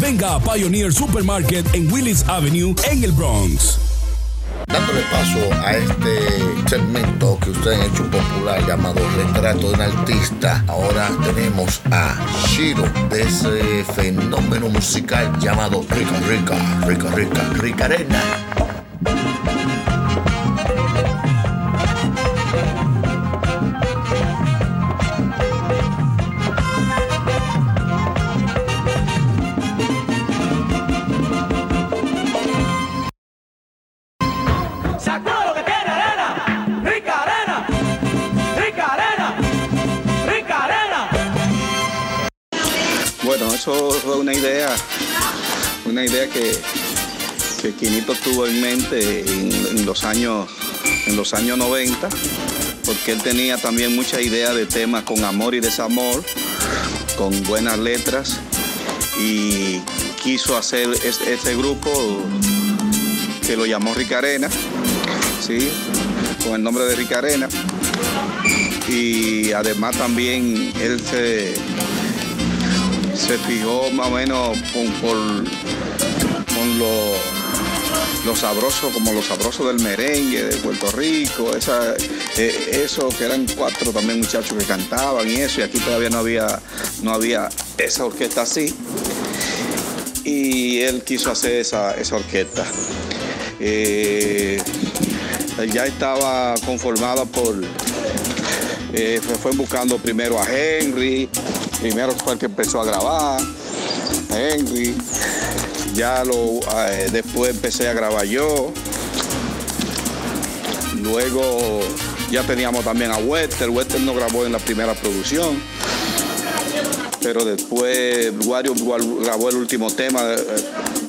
venga a Pioneer Supermarket en Willis Avenue en el Bronx. Dándole paso a este segmento que ustedes han hecho popular llamado Retrato de un Artista, ahora tenemos a Shiro de ese fenómeno musical llamado Rica Rica, Rica Rica, Rica Arena. Quinito tuvo en mente en, los años, en los años 90, porque él tenía también mucha idea de temas con amor y desamor, con buenas letras, y quiso hacer es- este grupo que lo llamó Ricarena, ¿sí? con el nombre de Ricarena. Y además también él se, se fijó más o menos con, por- con lo, lo sabroso, como lo sabroso del merengue de Puerto Rico, esa, eh, eso que eran cuatro también muchachos que cantaban y eso, y aquí todavía no había, no había esa orquesta así. Y él quiso hacer esa, esa orquesta. Eh, ya estaba conformada por eh, fue buscando primero a Henry, primero fue el que empezó a grabar, Henry, ya lo, eh, después empecé a grabar yo, luego ya teníamos también a Wester, Wester no grabó en la primera producción, pero después Wario grabó el último tema, eh,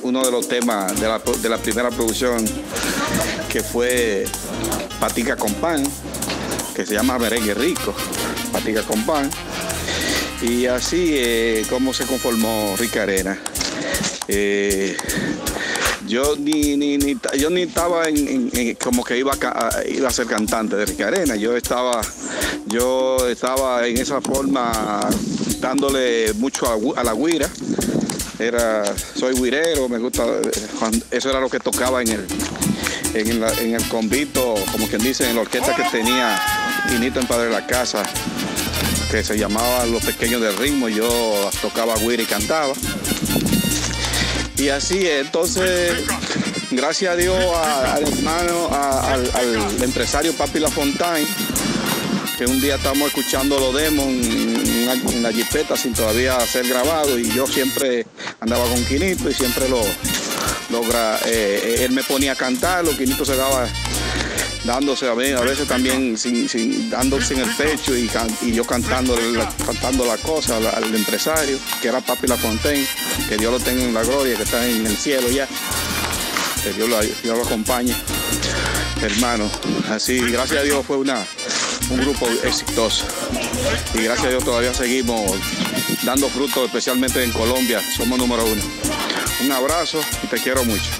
uno de los temas de la, de la primera producción que fue Patica con Pan, que se llama Merengue Rico, Patica con Pan. Y así eh, como se conformó Rica Arena. Eh, yo ni, ni, ni- yo ni estaba en, como que iba a, iba a ser cantante de Rica Arena. Yo estaba, yo estaba en esa forma dándole mucho a, la guira. Era, soy guirero, me gusta, eso era lo que tocaba en el, en, la- en el convito, como quien dice, en la orquesta que tenía Quinito en Padre de la Casa, que se llamaba Los Pequeños del Ritmo, yo tocaba guira y cantaba. Y así, entonces, gracias a Dios, a- al hermano, al, empresario Papi Lafontaine, que un día estamos escuchando los demos en, la- la jipeta sin todavía ser grabado y yo siempre andaba con Quinito y siempre lo, lo gra- eh, él me ponía a cantar, lo Quinito se daba dándose a ver, a veces también sin, sin- dándose en el pecho y, can- yo cantando la, cantando la cosa al, empresario, que era Papi Lafontaine, que Dios lo tenga en la gloria, que está en el cielo ya, que Dios lo, Dios lo acompañe, hermano. Así, gracias a Dios fue una, un grupo exitoso y gracias a Dios todavía seguimos dando frutos, especialmente en Colombia, somos número uno. Un abrazo y te quiero mucho.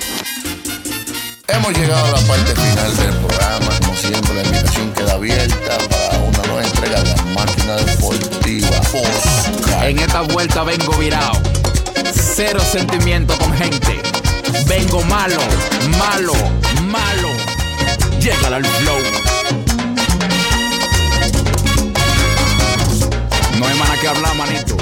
Hemos llegado a la parte final del programa. Como siempre, la invitación queda abierta para una nueva entrega de la máquina deportiva. En esta vuelta vengo virado. Cero sentimiento con gente. Vengo malo, malo, malo. Llega al flow. No hay más que hablar, manito.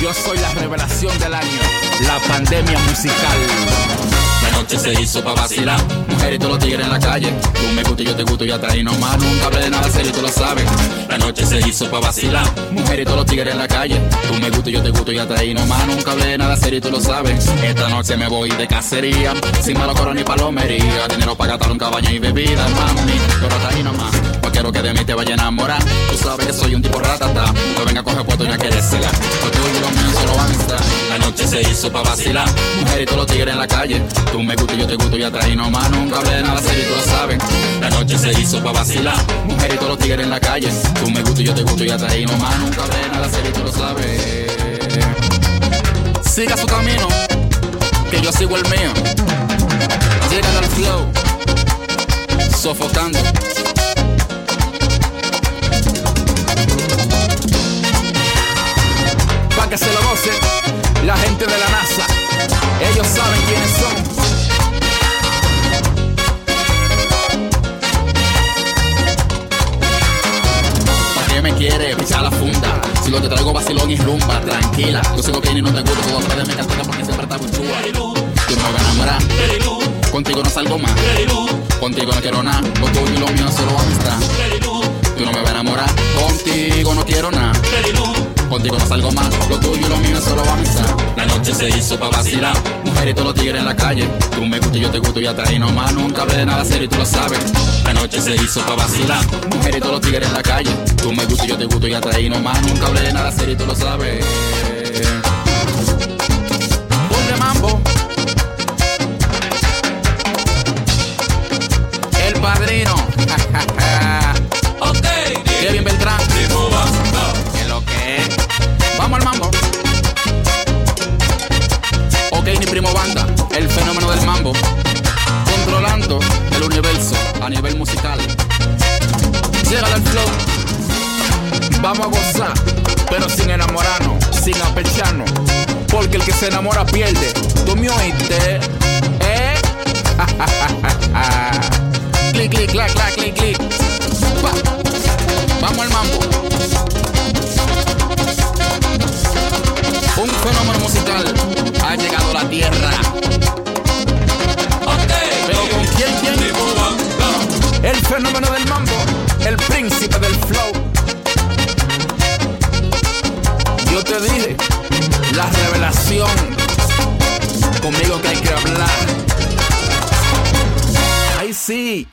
Yo soy la revelación del año. La pandemia musical. Noche se hizo pa' vacilar. Mujeres y todos los tigres en la calle. Tú me gusta y yo te gusto y hasta ahí nomás. Nunca hablé de nada serio tú lo sabes. La noche se hizo pa' vacilar. Mujeres y todos los tigres en la calle. Tú me gusta y yo te gusto y hasta ahí nomás. Nunca hablé de nada serio tú lo sabes. Esta noche me voy de cacería. Sin malo coro ni palomería. Dinero para gastar en cabaña y bebida, mami. Pero hasta ahí nomás. Cualquiera que de mí te vaya a enamorar. Tú sabes que soy un tipo ratata. No venga a coger puesto y no querérsela. Porque tú y los míos solo van a estar. La noche se hizo pa' vacilar. Mujeres y todos los tigres en la calle. Tú me gusta y yo te gusto y hasta ahí nomás. Nunca hablé de nada serio y tú lo sabes. La noche se hizo pa' vacilar. Mujeres y todos los tigres en la calle. Tú me gusta y yo te gusto y hasta ahí nomás. Nunca hablé de nada serio y tú lo sabes. Siga su camino. Que yo sigo el mío. Llega al flow. Sofocando. Que se lo goce la gente de la NASA. Ellos saben quiénes son. ¿Para qué me quiere pisar la funda? Si lo que traigo vacilón y rumba, tranquila. Yo sigo que ni no te gusto, todo atrás de mi porque siempre está chula. Tú no me vas a enamorar. Contigo no salgo más. Contigo no quiero nada. Lo tuyo y lo mío solo amistad. Tú no me vas a enamorar. Contigo no quiero nada. Contigo no salgo más. Lo tuyo y lo mío es solo amistad. La noche se hizo pa' vacilar. Mujeres y todos los tigres en la calle. Tú me gustas y yo te gusto y hasta ahí nomás. Nunca hablé de nada serio y tú lo sabes. La noche se hizo pa' vacilar. Mujeres y todos los tigres en la calle. Tú me gustas y yo te gusto y hasta ahí nomás. Nunca hablé de nada serio y tú lo sabes. Ponle mambo. El padrino. ok. Kevin Beltrán. Controlando el universo a nivel musical. Llega al flow. Vamos a gozar, pero sin enamorarnos, sin apecharnos. Porque el que se enamora pierde. ¿Tú me oíste? ¿Eh? clic, clic, clac, clac, clic, clic. Vamos al mambo. Un fenómeno musical ha llegado a la tierra. El fenómeno del mambo, el príncipe del flow. Yo te dije, la revelación, conmigo que hay que hablar. Ay sí.